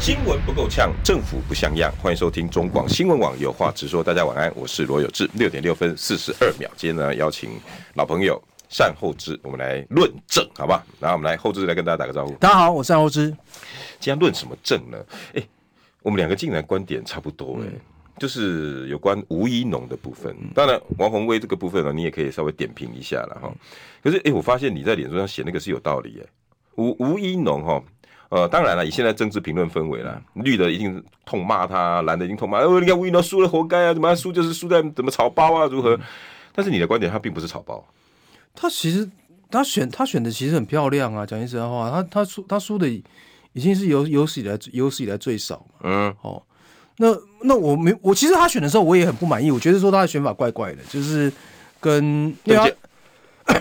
新闻不够呛，政府不像样。欢迎收听中广新闻网有话直说。大家晚安，我是罗有志。六点六分四十二秒，今天呢邀请老朋友善后之，我们来论证，好吧？然后我们来后之来跟大家打个招呼。大家好，我是单厚之。今天论什么证呢？哎，我们两个竟然观点差不多，哎、嗯，就是有关吴怡农的部分。当然，王宏威这个部分呢，你也可以稍微点评一下了哈。可是，哎，我发现你在脸书上写那个是有道理，哎，吴吴怡农哈。呃，当然了，以现在政治评论氛围了，绿的一定痛骂他，蓝的一定痛骂。哦，你看吴怡农输了，活该啊！怎么输就是输在怎么草包啊？如何？但是你的观点，他并不是草包。他其实他选他选的其实很漂亮啊，讲句实在话，他他输他输的已经是有有史以来有史以来最少。嗯，哦，那那我没我其实他选的时候我也很不满意，我觉得说他的选法怪怪的，就是跟对啊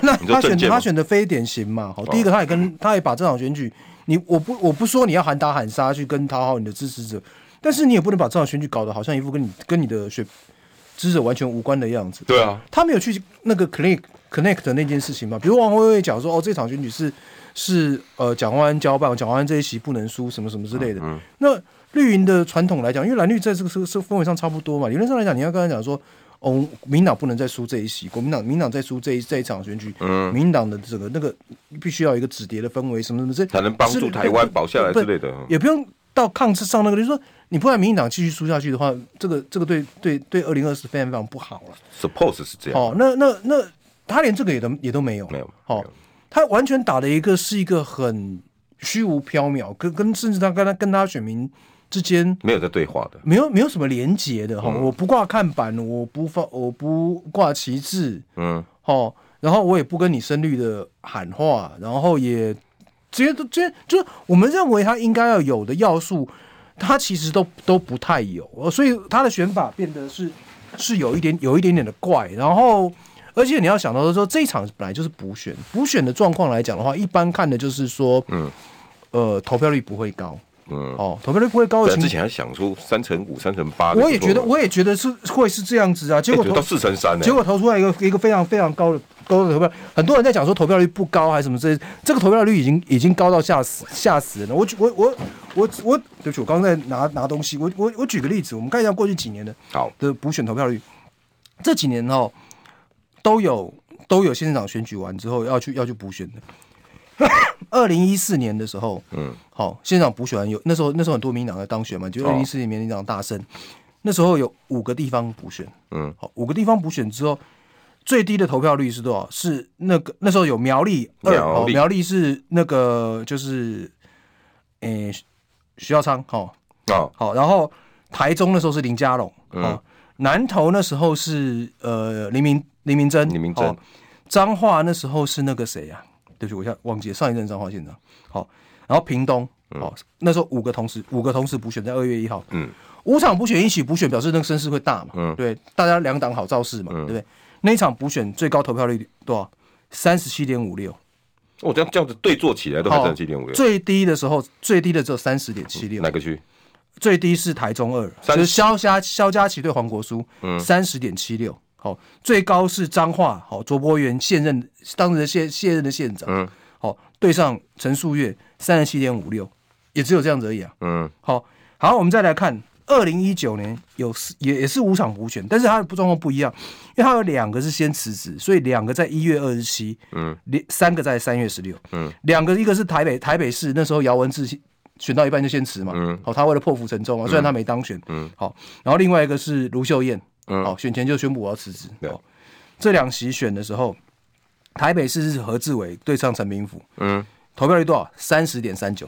那他选他选的非典型嘛。好，第一个他也跟他也把这场选举。你我不我不说你要喊打喊杀去跟讨好你的支持者，但是你也不能把这场选举搞得好像一副跟你跟你的选支持者完全无关的样子。对啊，他没有去那个 connect connect 的那件事情嘛？比如王辉辉讲说哦，这场选举是是呃蒋万安交办，蒋万安这一席不能输，什么什么之类的。嗯嗯、那绿营的传统来讲，因为蓝绿在这个这个氛围上差不多嘛，理论上来讲，你要跟他讲说。哦，民党不能再输这一席，国民党民党再输这一这一场选举，嗯，民党的这个那个必须要有一个止跌的氛围，什么什么这才能帮助台湾保下来之类的，也不用到抗制上那个，就是说你不然民进党继续输下去的话，这个这个对对对二零二四非常非常不好了。Suppose 是这样。哦，那那那他连这个也都也都没有，没有。好，他完全打的一个是一个很虚无缥缈，跟跟甚至他跟他跟他选民。之间没有在对话的，没有没有什么连结的哈、嗯，我不挂看板，我不放，我不挂旗帜，嗯，好，然后我也不跟你深绿的喊话，然后也这些都这些就是我们认为他应该要有的要素，他其实都都不太有，所以他的选法变得是是有一点有一点点的怪，然后而且你要想到的说，这一场本来就是补选，补选的状况来讲的话，一般看的就是说，嗯，呃，投票率不会高。嗯哦，投票率不会高的情况。之前还想出三成五、三成八，我也觉得，我也觉得是会是这样子啊。结果投、欸、到四成三，结果投出来一个一个非常非常高的高的投票，很多人在讲说投票率不高还是什么之类。这个投票率已经已经高到吓死吓死人了。我我我我我，对不起，我刚刚在拿拿东西。我我我举个例子，我们看一下过去几年的好的补选投票率，这几年哦都有都有县长选举完之后要去要去补选的。二零一四年的时候，嗯，好，县长补选完有那时候那时候很多民党在当选嘛，就二零一四年民进党大胜，那时候有五个地方补选，嗯，好，五个地方补选之后，最低的投票率是多少？是那个那时候有苗栗二，苗栗，苗栗是那个就是，诶徐耀昌，好，哦，好，然后台中那时候是林佳龙，嗯，南投那时候是呃林明林明珍，林明珍，彰化那时候是那个谁呀？对不起，我现在忘记了上一任彰化县长。好，然后屏东，好、嗯，那时候五个同时五个同时补选在二月一号，嗯，五场补选一起补选，表示那个声势会大嘛，嗯，对，大家两党好造势嘛，嗯、对不对？那一场补选最高投票率多少？三十七点五六。哦，这样这样子对坐起来都还三十七点五六。最低的时候，最低的只有三十点七六。哪个区？最低是台中二，就是萧家萧家琪对黄国书，嗯，三十点七六。好，最高是彰化，好，卓博源现任当时的现现任的县长，嗯，好，对上陈树月三十七点五六，也只有这样子而已啊，嗯，好，好，我们再来看二零一九年有也也是五场补选，但是他的状况不一样，因为他有两个是先辞职，所以两个在一月二十七，嗯，连三个在三月十六，嗯，两个一个是台北台北市那时候姚文智选到一半就先辞嘛，嗯，好，他为了破釜沉舟啊，虽然他没当选，嗯，好，然后另外一个是卢秀燕。嗯，好，选前就宣布我要辞职。对，这两席选的时候，台北市是何志伟对上陈明福。嗯，投票率多少？三十点三九。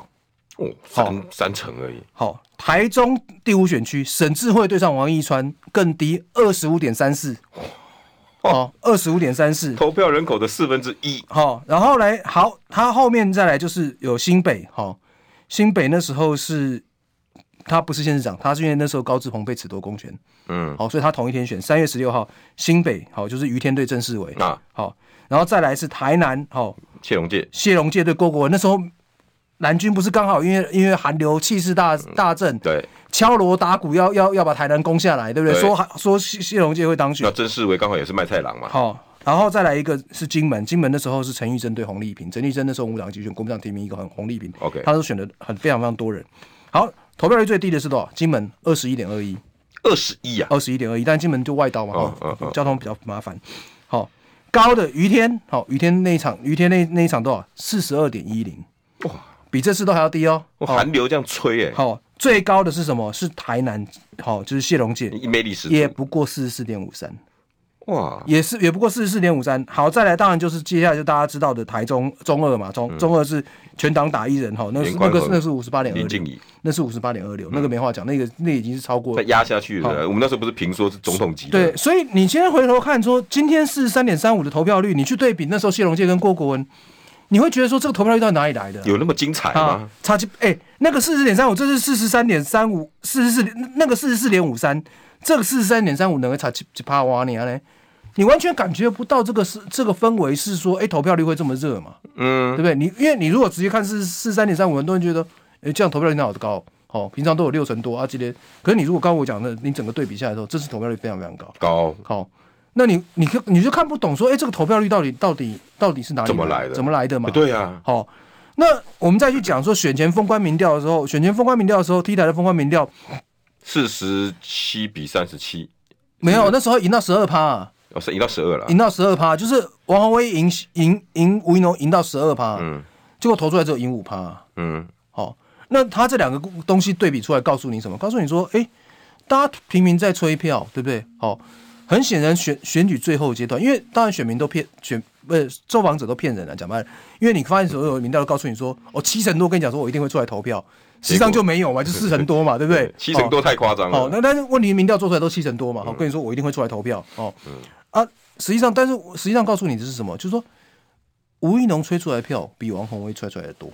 哦，三三成而已。好，台中第五选区沈智慧对上王一川更低，二十五点三四。哦，二十五点三四。投票人口的四分之一。好，然后来好，他后面再来就是有新北。好，新北那时候是他不是县市长，他是因为那时候高志鹏被褫夺公权，嗯，好，所以他同一天选三月十六号新北，好，就是于天对郑世伟啊，好，然后再来是台南，好，谢龙介，谢龙介对郭国文，那时候蓝军不是刚好因为因为韩流气势大大振，对，敲锣打鼓要要要把台南攻下来，对不对？对。说说谢谢龙介会当选，那郑世伟刚好也是卖菜郎嘛，好。然后再来一个是金门，金门的时候是陈玉珍对洪丽萍，陈玉珍那时候我们党集选，国民党提名一个很洪丽萍，OK，他都选的很非常非常多人。好，投票率最低的是多少？金门二十一点二一，二十一啊，二十一点二一，但金门就外岛嘛，哦哦哦、交通比较麻烦。好，高的于天，好，于天那一场，于天那那一场多少？四十二点一零，哇，比这次都还要低哦。寒流这样吹哎，好，最高的是什么？是台南，好，就是谢龙介，没历史也不过四十四点五三。哇，也是也不过四十四点五三。好，再来当然就是接下来就大家知道的台中中二嘛，中、嗯、中二是全党打一人哈，那是那个那是五十八点二六，那是五十八点二六，那个没话讲，那个那个、已经是超过再压下去了。我们那时候不是评说是总统级的，对，所以你现在回头看说今天四十三点三五的投票率，你去对比那时候谢龙介跟郭国文，你会觉得说这个投票率到哪里来的？有那么精彩吗？差距哎，那个四十点三五，这是四十三点三五，四十四那个四十四点五三，这个四十三点三五能够差几几趴哇你呢？你完全感觉不到这个是这个氛围，是说，哎、欸，投票率会这么热嘛？嗯，对不对？你因为你如果直接看是四三点三五，很多人觉得，哎、欸，这样投票率那好高，哦，平常都有六成多啊，今天，可是你如果刚刚我讲的，你整个对比下来候，这次投票率非常非常高，高，好，那你你你就看不懂说，哎、欸，这个投票率到底到底到底是哪里来怎么来的？怎么来的嘛？对啊，好，那我们再去讲说选前封关民调的时候，选前封关民调的时候，T 台的封关民调四十七比三十七，没有，那时候赢到十二趴。啊。哦，是赢到十二了，赢到十二趴，就是王宏威赢赢赢吴怡农赢到十二趴，嗯，结果投出来只有赢五趴，嗯，好，那他这两个东西对比出来，告诉你什么？告诉你说，哎、欸，大家平民在吹票，对不对？好，很显然选选举最后阶段，因为当然选民都骗选，不是受访者都骗人了，讲白了，因为你发现所有民调都告诉你说，哦，七成多跟你讲说我一定会出来投票，实际上就没有嘛，就四成多嘛，对不对？七成多太夸张了。好，那但是问题民调做出来都七成多嘛，好，跟你说我一定会出来投票，哦，嗯。啊，实际上，但是实际上告诉你的是什么？就是说，吴怡农吹出来的票比王鸿威吹出来的多。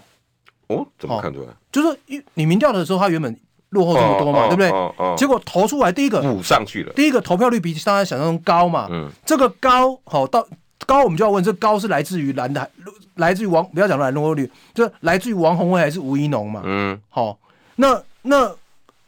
哦，怎么看出来？就是说，你你民调的时候，他原本落后这么多嘛，哦、对不对？哦哦、结果投出来第一个补上去了，第一个投票率比大家想象中高嘛。嗯，这个高好到高，我们就要问，这、高是来自于蓝的，来自于王，不要讲蓝落后率，就来自于王鸿威还是吴怡农嘛？嗯，好，那那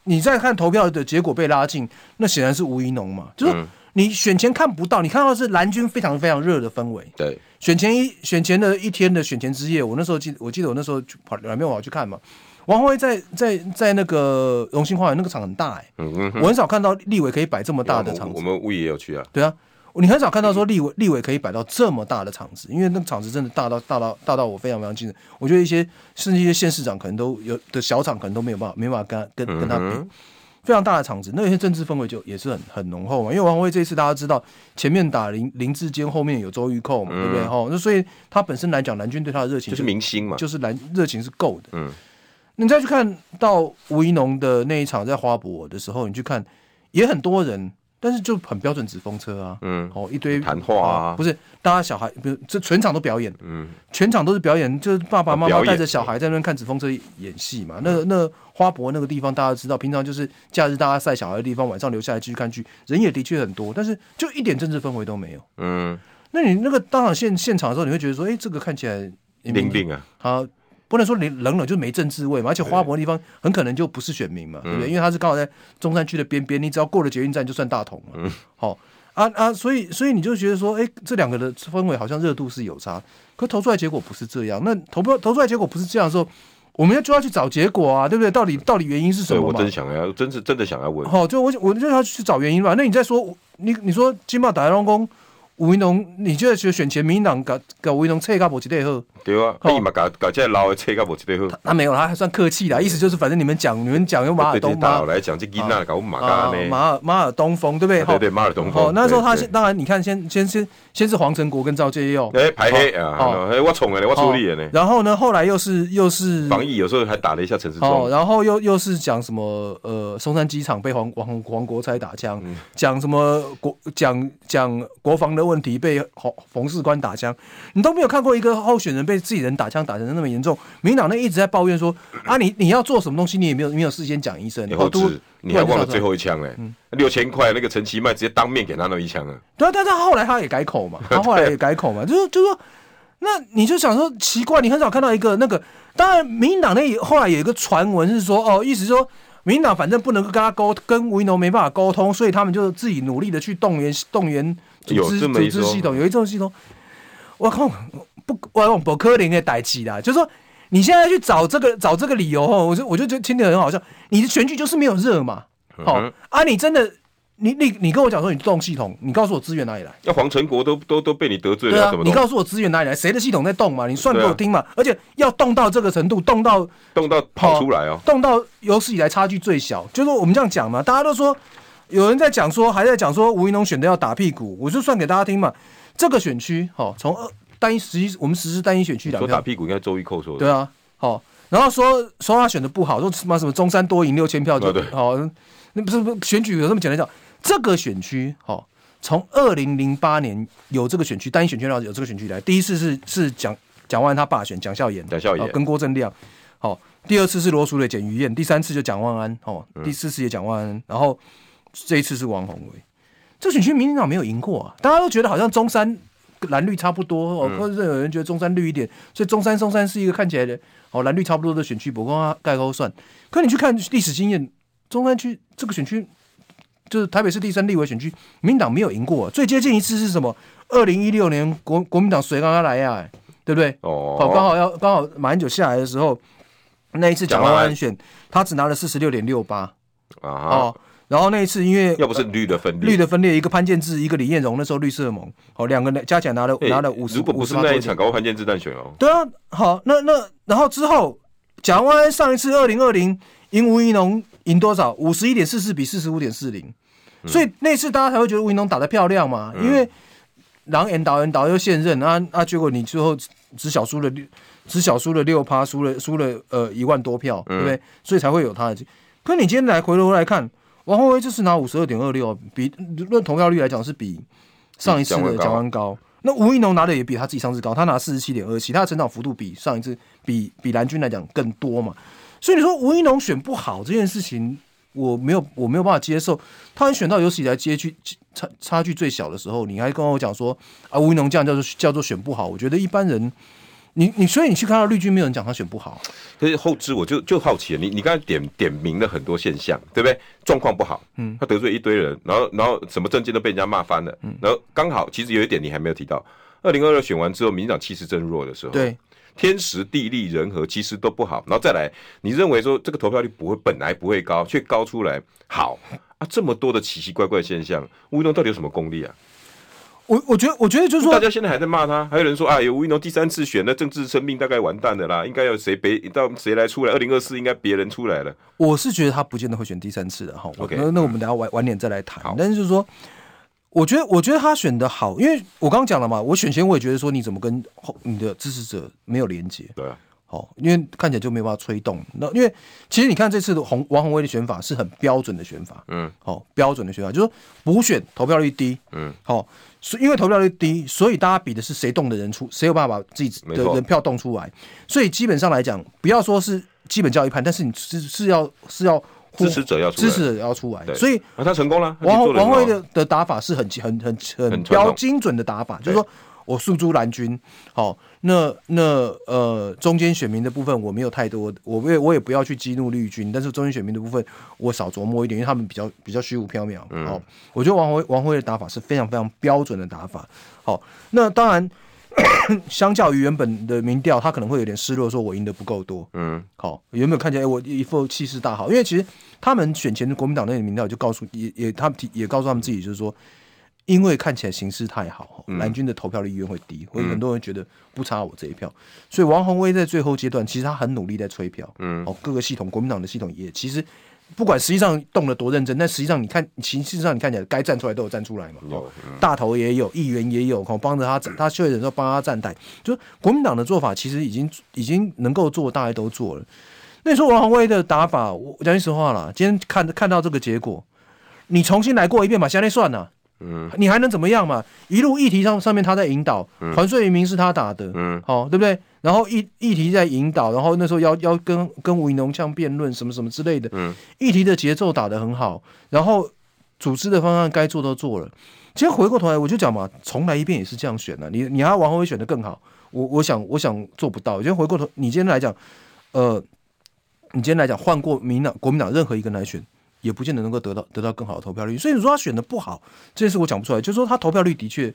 你再看投票的结果被拉近，那显然是吴怡农嘛，就是。嗯你选前看不到，你看到是蓝军非常非常热的氛围。对，选前一选前的一天的选前之夜，我那时候记，我记得我那时候跑两边我要去看嘛。王宏威在在在那个荣兴花园那个场很大哎、欸，嗯嗯，我很少看到立委可以摆这么大的场子。我们物业也有去啊。对啊，你很少看到说立委立委可以摆到这么大的场子，因为那个场子真的大到大到大到我非常非常惊人。我觉得一些甚至一些县市长可能都有的小场可能都没有办法没办法跟跟跟他比。非常大的场子，那些政治氛围就也是很很浓厚嘛。因为王鸿薇这一次大家知道，前面打林林志坚，后面有周玉蔻嘛，嗯、对不对？哈，那所以他本身来讲，蓝军对他的热情就，就是明星嘛，就是蓝热情是够的。嗯，你再去看到吴怡农的那一场在花博的时候，你去看也很多人。但是就很标准纸风车啊，嗯，哦，一堆谈话啊，不是，大家小孩不是，这全场都表演，嗯，全场都是表演，就是爸爸妈妈带着小孩在那边看纸风车演戏嘛。那那花博那个地方大家知道，平常就是假日大家晒小孩的地方，晚上留下来继续看剧，人也的确很多，但是就一点政治氛围都没有，嗯。那你那个当场现现场的时候，你会觉得说，哎，这个看起来冷冰啊，好。不能说你冷冷就没政治味嘛，而且花博的地方很可能就不是选民嘛，对不对？因为他是刚好在中山区的边边，你只要过了捷运站就算大同嘛。好啊啊，所以所以你就觉得说，哎，这两个的氛围好像热度是有差，可投出来结果不是这样。那投票投出来结果不是这样的时候，我们要就要去找结果啊，对不对？到底到底原因是什么？我真想要，真是真的想要问。好，就我我就要去找原因吧。那你再说，你你说金茂打开龙宫。吴怡农，你觉得选选前民进党搞搞吴怡农切卡无一对好？对啊，他嘛搞搞这老的切卡无一对好。他没有，他还算客气的，意思就是反正你们讲，你们讲用马尔东马来讲这囡仔搞马嘎呢？马尔马尔东风，对不对？对对，马尔东风。哦，那时候他先当然，你看先先先先是黄成国跟赵介佑，哎排黑啊，我冲的呢，我处理了呢。然后呢，后来又是又是防疫，有时候还打了一下陈世忠。哦，然后又又是讲什么呃松山机场被黄黄黄国才打枪，讲什么国讲讲国防的。问题被洪冯士官打枪，你都没有看过一个候选人被自己人打枪打成那么严重。民进党那一直在抱怨说啊，你你要做什么东西，你也没有没有事先讲一声，你后知，你还忘了最后一枪嘞，六千块那个陈其迈直接当面给他那一枪啊。对啊，但是后来他也改口嘛，他后来也改口嘛，就是就是说，那你就想说奇怪，你很少看到一个那个，当然民进党那后来有一个传闻是说，哦，意思说。民进党反正不能够跟他沟，跟吴怡农没办法沟通，所以他们就自己努力的去动员动员组织组织系统，有一种系统。我靠，不，我用不可能的代志啦，就是说你现在去找这个找这个理由哦，我就我就觉得听得很好笑。你的选举就是没有热嘛，好、嗯、啊，你真的。你你你跟我讲说你动系统，你告诉我资源哪里来？要黄成国都都都被你得罪了，对啊，你告诉我资源哪里来？谁的系统在动嘛？你算给我听嘛？而且要动到这个程度，动到动到跑出来哦，动到有史以来差距最小，就是我们这样讲嘛。大家都说有人在讲说，还在讲说吴怡农选的要打屁股，我就算给大家听嘛。这个选区好，从二单一实际我们实施单一选区两票，说打屁股应该周一扣说的，对啊，好，然后说说他选的不好，说什么什么中山多赢六千票就 好，那不是不选举有这么简单讲？这个选区，哈，从二零零八年有这个选区，单一选区然后有这个选区来，第一次是是蒋蒋万安他爸选蒋孝严，蒋孝严。跟郭正亮，好，第二次是罗淑蕾、简于晏，第三次就蒋万安，哦，第四次也蒋万安，然后这一次是王宏伟，这个选区民进党没有赢过啊，大家都觉得好像中山蓝绿差不多，哦，或者有人觉得中山绿一点，所以中山中山是一个看起来的哦蓝绿差不多的选区，不过他盖高算，可你去看历史经验，中山区这个选区。就是台北市第三立委选区，民进党没有赢过，最接近一次是什么？二零一六年国国民党谁刚刚来呀？对不对？哦，好，刚好要刚好马英九下来的时候，那一次蒋万安选，他只拿了四十六点六八啊。哦，然后那一次因为要不是绿的分裂，绿的分裂，一个潘建志，一个李彦荣，那时候绿色盟，哦，两个人加起来拿了拿了五十，如果不是那一场搞潘建志当选哦。对啊，好，那那然后之后蒋万安上一次二零二零赢吴怡农。赢多少？五十一点四四比四十五点四零，所以那次大家才会觉得吴怡农打得漂亮嘛。嗯、因为狼演导演导又现任啊啊，结果你最后只小输了六，只小输了六趴，输了输了呃一万多票，对不对？嗯、所以才会有他的。可你今天来回头来看，王宏威这次拿五十二点二六，比论投票率来讲是比上一次的蒋万高。那吴一农拿的也比他自己上次高，他拿四十七点二七，他的成长幅度比上一次比比蓝军来讲更多嘛。所以你说吴一农选不好这件事情，我没有我没有办法接受。他选到有史以来接距差差距最小的时候，你还跟我讲说啊，吴一农这样叫做叫做选不好。我觉得一般人，你你所以你去看到绿军，没有人讲他选不好。可是后知我就就好奇了，你你刚才点点名了很多现象，对不对？状况不好，嗯，他得罪一堆人，然后然后什么证件都被人家骂翻了，嗯，然后刚好其实有一点你还没有提到，二零二二选完之后，民进党气势正弱的时候，对。天时地利人和其实都不好，然后再来，你认为说这个投票率不会本来不会高，却高出来，好啊，这么多的奇奇怪怪现象，吴东到底有什么功力啊？我我觉得我觉得就是说，大家现在还在骂他，还有人说啊，有吴怡农第三次选，那政治生命大概完蛋的啦，应该要谁别到谁来出来？二零二四应该别人出来了。我是觉得他不见得会选第三次的哈。OK，那那我们等下晚晚点再来谈。但是就是说。我觉得，我觉得他选的好，因为我刚刚讲了嘛，我选前我也觉得说，你怎么跟你的支持者没有连接？对啊，好，因为看起来就没有办法吹动。那因为其实你看这次的洪王宏威的选法是很标准的选法，嗯，好，标准的选法就是说补选投票率低，嗯，好，所以因为投票率低，所以大家比的是谁动的人出，谁有办法把自己的人票动出来。所以基本上来讲，不要说是基本教育判，但是你是是要是要。支持者要出，支持者要出来，所以他成功了。王王鸿薇的的打法是很很很很标精准的打法，就是说我诉诸蓝军，好，那那呃中间选民的部分我没有太多，我也我也不要去激怒绿军，但是中间选民的部分我少琢磨一点，因为他们比较比较虚无缥缈。好，我觉得王辉王辉的打法是非常非常标准的打法。好，那当然。相较于原本的民调，他可能会有点失落，说我赢得不够多。嗯，好，原本看起来我一副气势大好，因为其实他们选前的国民党那个民调就告诉也也他们也告诉他们自己，就是说，因为看起来形势太好，蓝军的投票率意愿会低，或者很多人觉得不差我这一票，所以王宏威在最后阶段其实他很努力在催票。嗯，哦，各个系统国民党的系统也其实。不管实际上动了多认真，但实际上你看，其实上你看起来该站出来都有站出来嘛。有，大头也有，议员也有，帮着他，他确诊时候帮他站台。就国民党的做法，其实已经已经能够做，大家都做了。那你说王宏威的打法，我讲句实话了，今天看看到这个结果，你重新来过一遍吧，现在算了。嗯，你还能怎么样嘛？一路议题上上面他在引导，团税移民是他打的，嗯，好、哦，对不对？然后议议题在引导，然后那时候要要跟跟吴怡农这样辩论什么什么之类的，嗯，议题的节奏打得很好，然后组织的方案该做都做了。其实回过头来我就讲嘛，重来一遍也是这样选的、啊。你你还要王宏伟选的更好，我我想我想做不到。我觉得回过头，你今天来讲，呃，你今天来讲换过民党国民党任何一个人来选。也不见得能够得到得到更好的投票率，所以你说他选的不好，这件事我讲不出来。就是说他投票率的确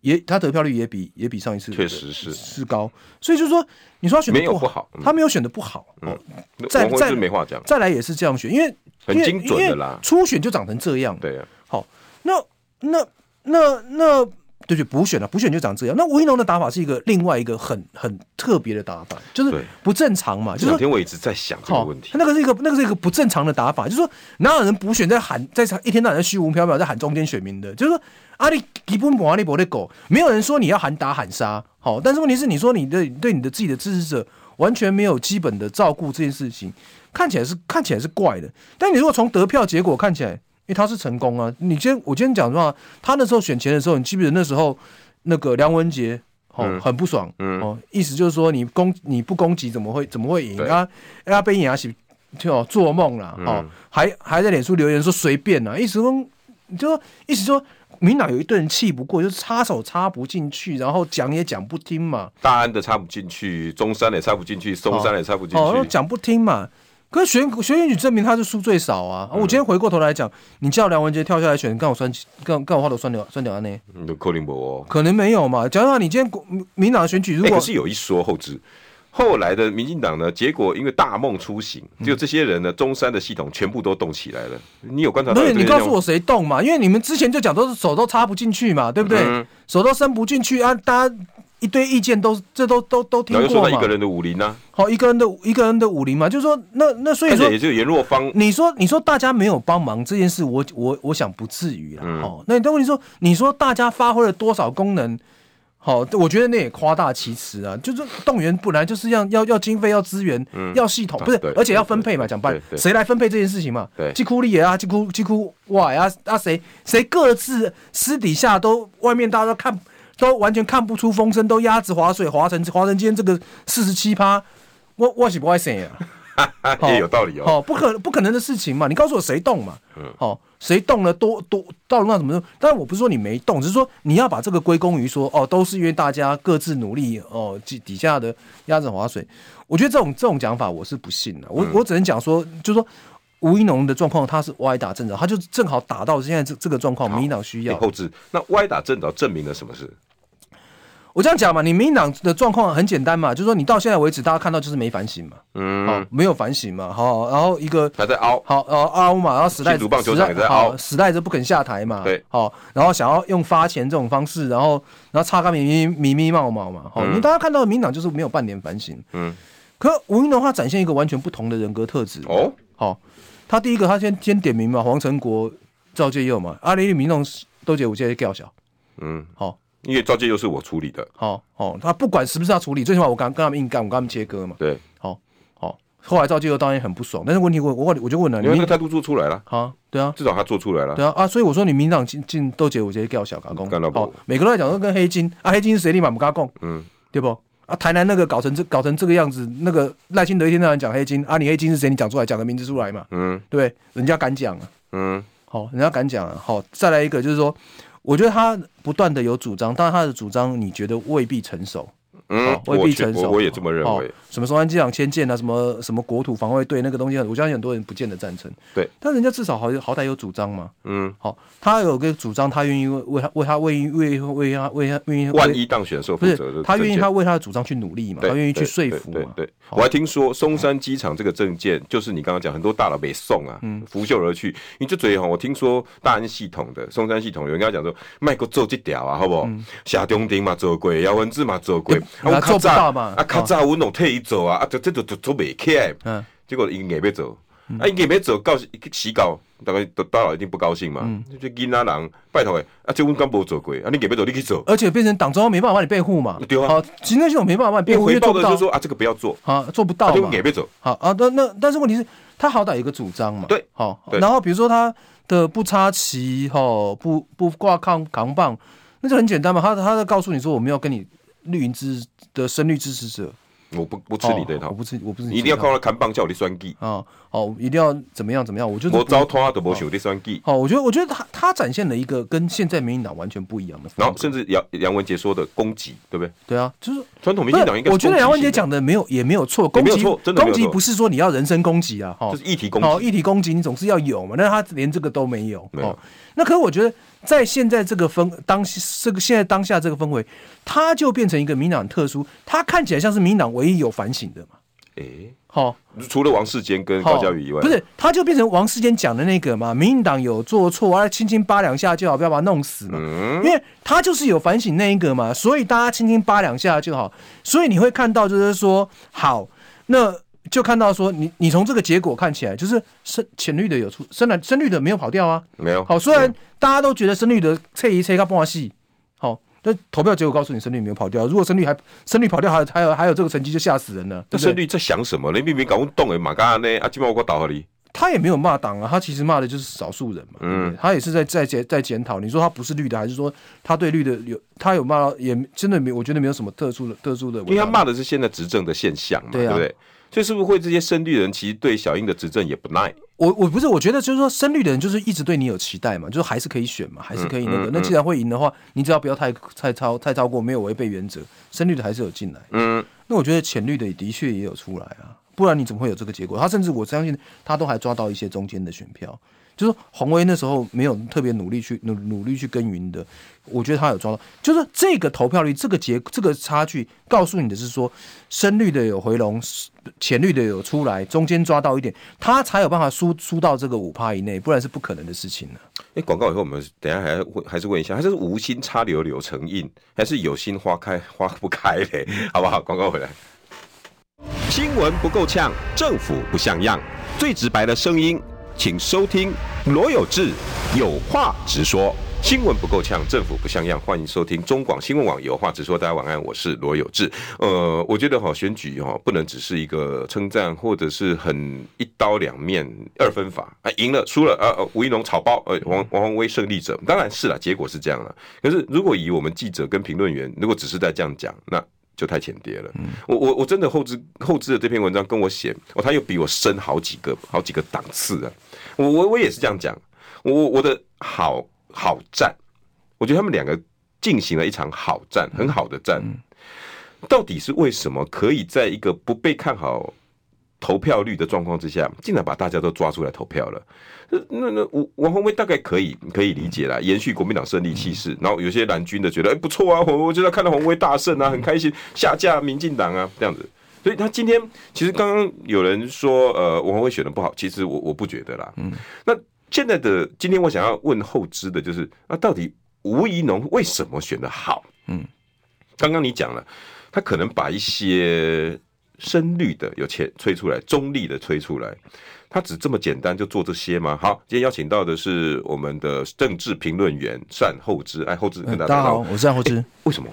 也，他得票率也比也比上一次确实是是高，所以就是说你说他选的不好，没有不好，他没有选的不好。嗯，再再没话讲，再来也是这样选，因为很精准的啦，初选就长成这样。对啊，好，那那那那。那对对，补选了，补选就长这样。那吴一农的打法是一个另外一个很很特别的打法，就是不正常嘛。就这两天我一直在想这个问题。那个是一个那个是一个不正常的打法，就是说哪有人补选在喊在一天到晚在虚无缥缈在喊中间选民的？就是说阿里基本阿里伯的狗，没有人说你要喊打喊杀。好，但是问题是你说你的对你的自己的支持者完全没有基本的照顾这件事情，看起来是看起来是怪的。但你如果从得票结果看起来。因为他是成功啊！你今天我今天讲的话，他那时候选前的时候，你记不记得那时候那个梁文杰哦、嗯、很不爽，嗯哦，意思就是说你攻你不攻击怎么会怎么会赢啊？阿贝亚是就做梦了哦，还还在脸书留言说随便啊，意思说你就说意思说民党有一堆人气不过，就是插手插不进去，然后讲也讲不听嘛。大安的插不进去，中山的也插不进去，松山的也插不进去，哦，讲、哦、不听嘛。可是选选举证明他是输最少啊！嗯、我今天回过头来讲，你叫梁文杰跳下来选，跟我算，跟跟我话都算掉算掉安呢？可能没有，可能没有嘛。假如说你今天民党的选举，如果、欸、可是有一说后知，后来的民进党呢，结果因为大梦初醒，就这些人呢，中山的系统全部都动起来了。你有观察到？对，你告诉我谁动嘛？因为你们之前就讲都是手都插不进去嘛，对不对？嗯、手都伸不进去啊，大家。一堆意见都这都都都听过嘛？说一个人的武林呢？好，一个人的一个人的武林嘛，就是说那那所以说也就颜若芳。你说你说大家没有帮忙这件事，我我我想不至于啦。哦、嗯，那但问题说，你说大家发挥了多少功能？好，我觉得那也夸大其词啊。就是动员本来就是要要要经费要资源、嗯、要系统，不是而且要分配嘛，讲白谁来分配这件事情嘛？对，几乎利也啊，几乎几乎哇呀啊谁谁各自私底下都外面大家都看。都完全看不出风声，都鸭子划水划成划成今天这个四十七趴，我我是不爱谁啊，也有道理哦，哦，不可不可能的事情嘛，你告诉我谁动嘛，嗯，哦，谁动了多多到那怎么？当然我不是说你没动，只是说你要把这个归功于说哦，都是因为大家各自努力哦，底底下的鸭子划水，我觉得这种这种讲法我是不信的，我、嗯、我只能讲说，就是说吴一农的状况他是歪打正着，他就正好打到现在这这个状况，民进党需要。后置，那歪打正着证明了什么事？我这样讲嘛，你民进党的状况很简单嘛，就是说你到现在为止，大家看到就是没反省嘛，嗯，好，没有反省嘛，好，然后一个还在凹，好，呃，凹嘛，然后时代主棒球场也在凹，时代就不肯下台嘛，对，好，然后想要用发钱这种方式，然后然后擦干咪咪咪咪冒冒嘛，好，你大家看到的民进党就是没有半点反省，嗯，可吴英龙他展现一个完全不同的人格特质。哦，好，他第一个他先先点名嘛，黄成国、赵介佑嘛，阿里民众都觉得我现在较小，嗯，好。因为赵介又是我处理的，好，哦，他不管是不是他处理，最起码我刚跟他们硬干，我跟他们切割嘛，对，好，好，后来赵介又当然很不爽，但是问题我我我就问了，因为那个态度做出来了，好，对啊，至少他做出来了，对啊，啊，所以我说你民党进进都觉得我直接叫小卡工，好，每个人来讲都跟黑金，啊，黑金是谁立马不跟他讲，嗯，对不？啊，台南那个搞成这搞成这个样子，那个赖清德一天到晚讲黑金，啊，你黑金是谁？你讲出来，讲个名字出来嘛，嗯，对，人家敢讲啊，嗯，好，人家敢讲啊，好，再来一个就是说。我觉得他不断的有主张，但是他的主张你觉得未必成熟。嗯，未必成熟我，我也这么认为。哦、什么松山机场迁建啊，什么什么国土防卫队那个东西，我相信很多人不见得赞成。对，但人家至少好好歹有主张嘛。嗯，好，他有个主张，他愿意为为他为他为为为他为他愿意万一当选的时候负责的，他愿意他为他的主张去努力嘛，他愿意去说服嘛。对，我还听说松山机场这个政见，就是你刚刚讲很多大佬被送啊，嗯，拂袖而去。你这嘴哈，我听说大安系统的松山系统有人跟他讲说，卖个做这条啊，好不好？下中丁嘛做过，姚文智嘛做过，我做不到嘛。啊，较早阮拢替伊做啊，啊，这这就就做袂起来。嗯，结果伊硬要做，啊，伊硬要做，到时到，大概大佬一定不高兴嘛。嗯，就囡仔人拜托诶，啊，这阮刚无做过，啊，你硬要做，你去做。而且变成党中央没办法帮你辩护嘛。对啊。好，行政系统没办法帮你辩护，回报的就是说啊，这个不要做，啊，做不到嘛。就硬要做。好啊，那那但是问题是，他好歹有个主张嘛。对，好。然后比如说他的不插旗，哈，不不挂抗扛棒，那就很简单嘛。他他在告诉你说，我们要跟你绿营支的深绿支持者。我不不吃你这一套，我不吃，我不你。一定要靠他看棒叫我的算计啊！哦，一定要怎么样怎么样？我就我招他都没想的算计。好，我觉得我觉得他他展现了一个跟现在民进党完全不一样的。然后甚至杨杨文杰说的攻击，对不对？对啊，就是传统民进党应该。我觉得杨文杰讲的没有也没有错，攻击攻击不是说你要人身攻击啊，哈，就是议题攻击。议题攻击你总是要有嘛，那他连这个都没有。没有。那可是我觉得在现在这个氛当这个现在当下这个氛围，他就变成一个民进党特殊，他看起来像是民党唯一有反省的嘛。诶，好，除了王世坚跟高嘉瑜以外，不是，他就变成王世坚讲的那个嘛，民进党有做错，啊，轻轻扒两下就好，不要把他弄死嘛。嗯，因为他就是有反省那一个嘛，所以大家轻轻扒两下就好。所以你会看到，就是说，好，那就看到说，你你从这个结果看起来，就是深浅绿的有出，深蓝深绿的没有跑掉啊，没有。好，虽然大家都觉得深绿的测一测他不欢喜，好。但投票结果告诉你，深绿没有跑掉。如果深绿还深绿跑掉，还还有还有这个成绩，就吓死人了。那深绿在想什么？你明明搞不懂哎，马嘎呢？啊，今晚我倒和你。他也没有骂党啊，他其实骂的就是少数人嘛。嗯，他也是在在检在检讨。你说他不是绿的，还是说他对绿的有他有骂？也真的没，我觉得没有什么特殊的特殊的。因为他骂的是现在执政的现象嘛，对啊，对不对？所以是不是会这些深绿人其实对小英的执政也不耐？我我不是，我觉得就是说深绿的人就是一直对你有期待嘛，就是还是可以选嘛，还是可以那个。嗯嗯、那既然会赢的话，你只要不要太太超太超过，没有违背原则，深绿的还是有进来。嗯，那我觉得浅绿的的确也有出来啊，不然你怎么会有这个结果？他甚至我相信他都还抓到一些中间的选票。就是洪威那时候没有特别努力去努努力去耕耘的，我觉得他有抓到。就是这个投票率，这个结这个差距，告诉你的是说，深绿的有回笼，浅绿的有出来，中间抓到一点，他才有办法输输到这个五趴以内，不然是不可能的事情呢。哎，广告以后我们等下还要问，还是问一下，他是无心插柳柳成荫，还是有心花开花不开嘞？好不好？广告回来。新闻不够呛，政府不像样，最直白的声音。请收听罗有志有话直说，新闻不够呛，政府不像样。欢迎收听中广新闻网有话直说。大家晚安，我是罗有志。呃，我觉得哈选举哈不能只是一个称赞，或者是很一刀两面二分法啊，赢了输了啊，吴怡农草包，呃，王王宏威胜利者，当然是了，结果是这样了。可是如果以我们记者跟评论员，如果只是在这样讲，那就太浅碟了。嗯、我我我真的后知后知的这篇文章跟我写，哦，他又比我深好几个好几个档次啊。我我我也是这样讲，我我的好好战，我觉得他们两个进行了一场好战，很好的战。到底是为什么可以在一个不被看好投票率的状况之下，竟然把大家都抓出来投票了？那那王王宏威大概可以可以理解啦，延续国民党胜利气势。然后有些蓝军的觉得，哎、欸，不错啊，我我觉得看到宏威大胜啊，很开心，下架民进党啊，这样子。所以他今天其实刚刚有人说，呃，王宏威选的不好，其实我我不觉得啦。嗯，那现在的今天我想要问后知的就是，那到底吴怡农为什么选的好？嗯，刚刚你讲了，他可能把一些深绿的有钱吹出来，中立的吹出来。他只这么简单就做这些吗？好，今天邀请到的是我们的政治评论员单厚之。哎，厚之跟大家，大家好，我是单厚之。为什么？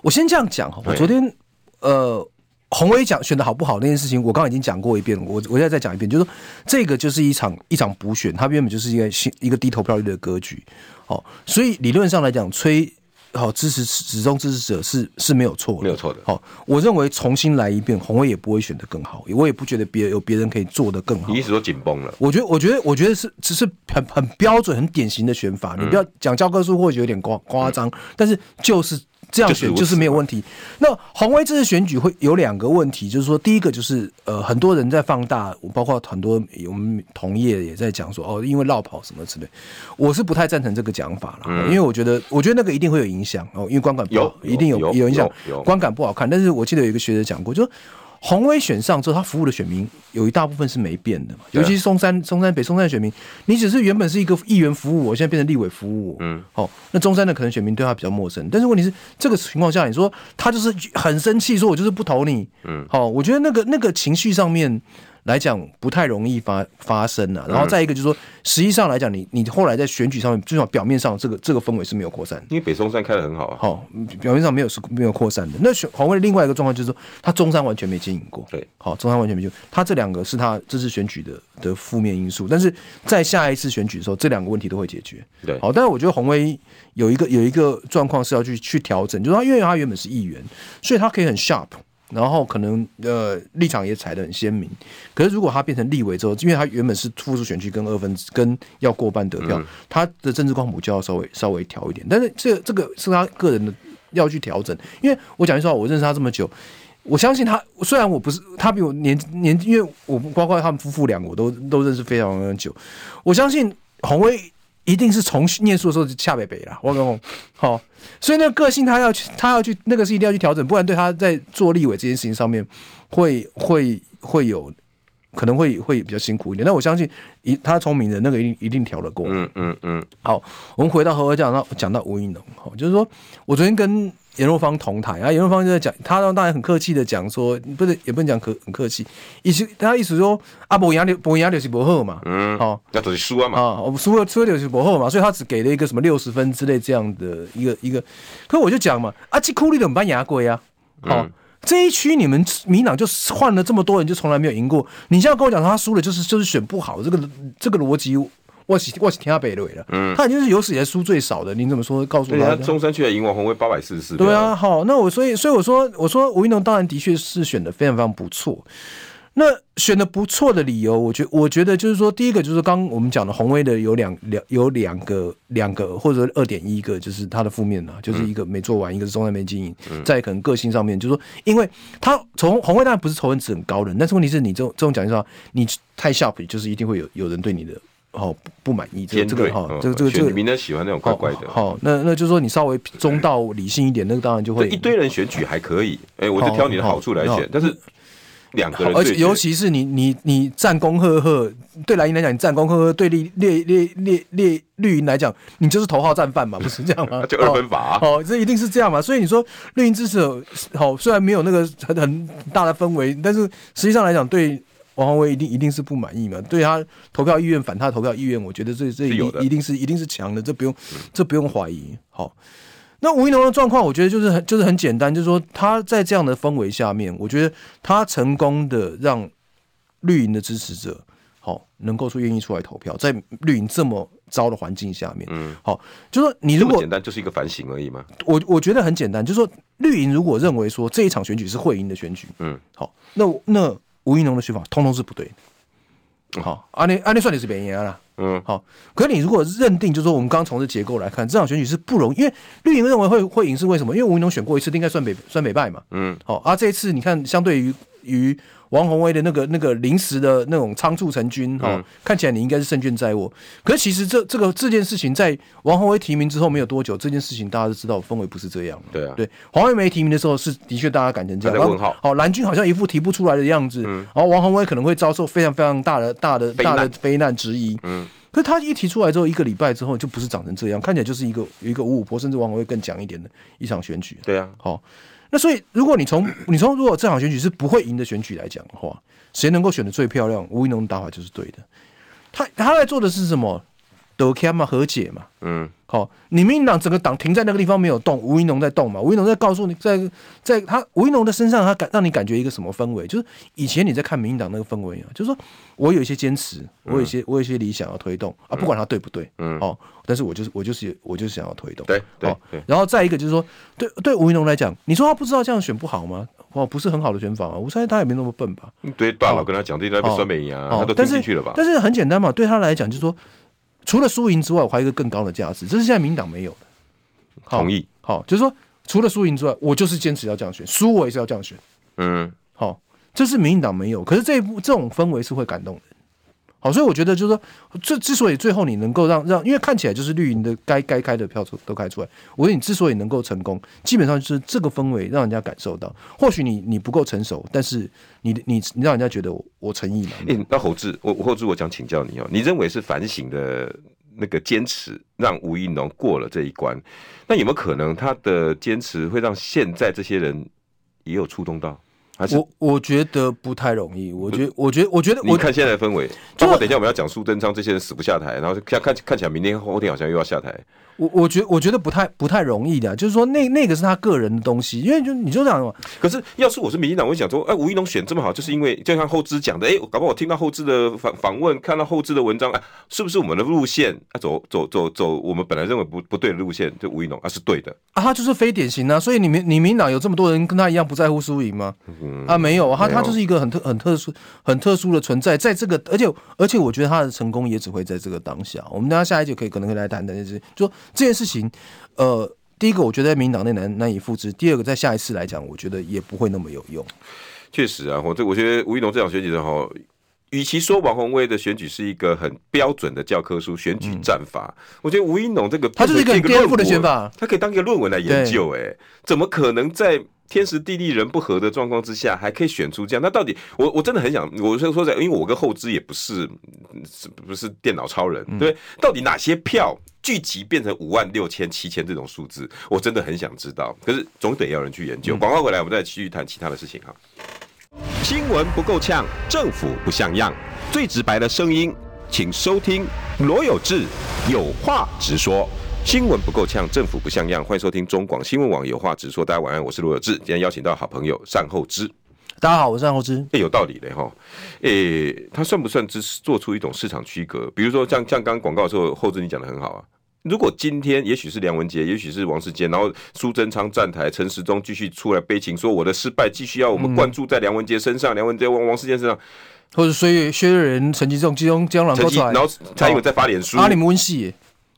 我先这样讲，我昨天呃，鸿薇讲选的好不好那件事情，我刚刚已经讲过一遍，我我现在再讲一遍，就是说这个就是一场一场补选，它原本就是一个新一个低投票率的格局。哦，所以理论上来讲，吹。好，支持始终支持者是是没有错的，没有错的。好，我认为重新来一遍，红卫也不会选得更好，我也不觉得别有别人可以做得更好。你意思说紧绷了？我觉得，我觉得，我觉得是只是很很标准、很典型的选法。你不要讲教科书，或许有点夸夸张，但是就是。这样选就是没有问题。那红威这次选举会有两个问题，就是说，第一个就是呃，很多人在放大，包括很多我们同业也在讲说，哦，因为绕跑什么之类。我是不太赞成这个讲法了，因为我觉得，我觉得那个一定会有影响哦，因为观感不好，一定有有影响，观感不好看。但是我记得有一个学者讲过，就是。鸿薇选上之后，他服务的选民有一大部分是没变的嘛，尤其是松山、松山北、松山的选民，你只是原本是一个议员服务我，现在变成立委服务我，嗯，好，那中山的可能选民对他比较陌生，但是问题是这个情况下，你说他就是很生气，说我就是不投你，嗯，好，我觉得那个那个情绪上面，来讲不太容易发发生了、啊。然后再一个就是说，实际上来讲，你你后来在选举上面，至少表面上这个这个氛围是没有扩散，因为北松山开的很好啊。好，表面上没有是没有扩散的。那选黄卫另外一个状况就是说，他中山完全没经营过。对，好，中山完全没经营。他这两个是他这次选举的的负面因素，但是在下一次选举的时候，这两个问题都会解决。对，好，但是我觉得鸿薇有一个有一个状况是要去去调整，就是他因为他原本是议员，所以他可以很 sharp。然后可能呃立场也踩得很鲜明，可是如果他变成立委之后，因为他原本是复数选区跟二分之跟要过半得票，嗯、他的政治光谱就要稍微稍微调一点。但是这这个是他个人的要去调整，因为我讲句实话，我认识他这么久，我相信他虽然我不是他比我年年，因为我包括他们夫妇两个我都都认识非常非常久，我相信鸿薇。一定是从念书的时候就下北北了，我跟你讲，好，所以那个个性他要去，他要去，那个是一定要去调整，不然对他在做立委这件事情上面会会会有可能会会比较辛苦一点。但我相信，一他聪明的那个一定一定调得过。嗯嗯嗯。好，我们回到何何讲到讲到吴怡农，好，就是说我昨天跟。颜若芳同台啊，颜若芳就在讲，他当然很客气的讲说，不是也不能讲客很客气，意思他意思说啊，博雅博雅就是不好嘛，嗯，哦，那就是输啊嘛，啊，我输了输了就是不好嘛，所以他只给了一个什么六十分之类这样的一个一个，可我就讲嘛，啊，这苦力怎么办牙鬼啊？好，嗯、这一区你们民党就换了这么多人，就从来没有赢过，你现在跟我讲他输了，就是就是选不好，这个这个逻辑。我是我是听他北的了，嗯，他已经是有史以来输最少的，你怎么说？告诉他，他中山区的赢王红威八百四十四。对啊，好，那我所以所以我说我说吴云龙当然的确是选的非常非常不错。那选的不错的理由，我觉我觉得就是说，第一个就是刚我们讲的红威的有两两有两个两个或者二点一个，就是他的负面呢，就是一个没做完，嗯、一个是中山没经营，嗯、再可能个性上面，就是说，因为他从红威当然不是仇恨值很高的，但是问题是你这种这种讲句话，你太 sharp，就是一定会有有人对你的。哦，不不满意，这个这个哈，这个这个这个，民人喜欢那种怪怪的。好，那那就是说你稍微中道理性一点，那个当然就会一堆人选举还可以。哎，我就挑你的好处来选。但是两个人，而且尤其是你你你战功赫赫，对蓝营来讲，你战功赫赫，对绿绿绿绿绿绿营来讲，你就是头号战犯嘛，不是这样吗？就二分法。哦，这一定是这样嘛。所以你说绿营支持者，好，虽然没有那个很很大的氛围，但是实际上来讲，对。王宏威一定一定是不满意嘛？对他投票意愿，反他投票意愿，我觉得这这一定一定是一定是强的，这不用这不用怀疑。好，那吴一农的状况，我觉得就是很就是很简单，就是说他在这样的氛围下面，我觉得他成功的让绿营的支持者好能够说愿意出来投票，在绿营这么糟的环境下面，嗯，好，就说你如果简单就是一个反省而已嘛。我我觉得很简单，就是说绿营如果认为说这一场选举是会赢的选举，嗯，好，那那。吴一农的选法通通是不对的，好，安利安利算你是北赢啦，嗯，好，可是你如果认定，就是说我们刚从这结构来看，这场选举是不容易，因为绿营认为会会赢是为什么？因为吴一农选过一次，应该算北算北败嘛，嗯，好，而这一次你看，相对于于。王宏威的那个那个临时的那种仓促成军，哈、嗯，看起来你应该是胜券在握。可是其实这这个这件事情在王宏威提名之后没有多久，这件事情大家都知道氛围不是这样。对啊，对，黄惠梅提名的时候是的确大家感成这样。问号。好，蓝军好像一副提不出来的样子，嗯、然后王宏威可能会遭受非常非常大的大的大的非难质疑。嗯，可是他一提出来之后，一个礼拜之后就不是长成这样，看起来就是一个有一个五五坡，甚至王宏威更强一点的一场选举。对啊，好。那所以，如果你从你从如果这场选举是不会赢的选举来讲的话，谁能够选的最漂亮？吴依农的打法就是对的。他他在做的是什么？得 c 嘛，和解嘛。嗯。好，你民进党整个党停在那个地方没有动，吴怡农在动嘛？吴怡农在告诉你，在在他吴怡农的身上，他感让你感觉一个什么氛围？就是以前你在看民进党那个氛围啊，就是说我有一些坚持，我有一些、嗯、我有一些理想要推动啊，不管他对不对，嗯，哦，但是我就是我就是我就是想要推动，对对，然后再一个就是说，对对吴怡农来讲，你说他不知道这样选不好吗？哦，不是很好的选法啊，我相信他也没那么笨吧？对，大佬跟他讲这一段酸梅赢啊，他都听进去了吧？但是很简单嘛，对他来讲就是说。除了输赢之外，我还有一个更高的价值，这是现在民党没有的。同意。好，就是说，除了输赢之外，我就是坚持要这样选，输我也是要这样选。嗯，好，这是民进党没有，可是这一部这种氛围是会感动的。好，所以我觉得就是说，这之所以最后你能够让让，因为看起来就是绿营的该该开的票都都开出来。我觉得你之所以能够成功，基本上就是这个氛围让人家感受到。或许你你不够成熟，但是你你你让人家觉得我我诚意嘛。欸、那侯志，我侯志，我想请教你哦，你认为是反省的那个坚持让吴怡农过了这一关？那有没有可能他的坚持会让现在这些人也有触动到？还是我我觉得不太容易。我觉得，我觉得，我觉得，我你看现在的氛围，包括等一下我们要讲苏贞昌这些人死不下台，然后看看看起来明天后天好像又要下台。我我觉我觉得不太不太容易的，就是说那那个是他个人的东西，因为就你就这样嘛。可是要是我是民进党，我会想说，哎，吴一龙选这么好，就是因为就像后知讲的，哎，搞不好我听到后知的访访问，看到后知的文章，哎，是不是我们的路线啊？走走走走，我们本来认为不不对的路线，就吴一龙啊是对的啊，他就是非典型啊。所以你民你民党有这么多人跟他一样不在乎输赢吗？嗯、啊，没有，他他就是一个很特很特殊很特殊的存在，在这个而且而且我觉得他的成功也只会在这个当下。我们等下下一节可以可能可以来谈谈这些，就说这件事情。呃，第一个我觉得在民党内难难以复制，第二个在下一次来讲，我觉得也不会那么有用。确实啊，我这我觉得吴一农这场选举的话，与其说王宏威的选举是一个很标准的教科书选举战法，嗯、我觉得吴一农这个他就是一个很颠覆的选法，他可以当一个论文来研究。哎，怎么可能在？天时地利人不和的状况之下，还可以选出这样，那到底我我真的很想，我说说在，因为我跟后知也不是是不是电脑超人，对，到底哪些票聚集变成五万六千七千这种数字，我真的很想知道。可是总得要人去研究。广告回来，我们再继续谈其他的事情哈。新闻不够呛，政府不像样，最直白的声音，请收听罗有志有话直说。新闻不够呛，政府不像样。欢迎收听中广新闻网有话直说。大家晚安，我是罗有志。今天邀请到好朋友单厚之。大家好，我是单厚之。哎、欸，有道理的哈。诶、欸，他算不算只是做出一种市场区隔？比如说像像刚刚广告的时候，厚之你讲的很好啊。如果今天也许是梁文杰，也许是王世坚，然后苏贞昌站台，陈时中继续出来悲情，说我的失败继续要我们灌注在梁文杰身上，嗯、梁文杰王王世坚身上，或者薛薛瑞仁、陈吉仲、基隆江郎出来，然后蔡英文在发脸书，阿里温系。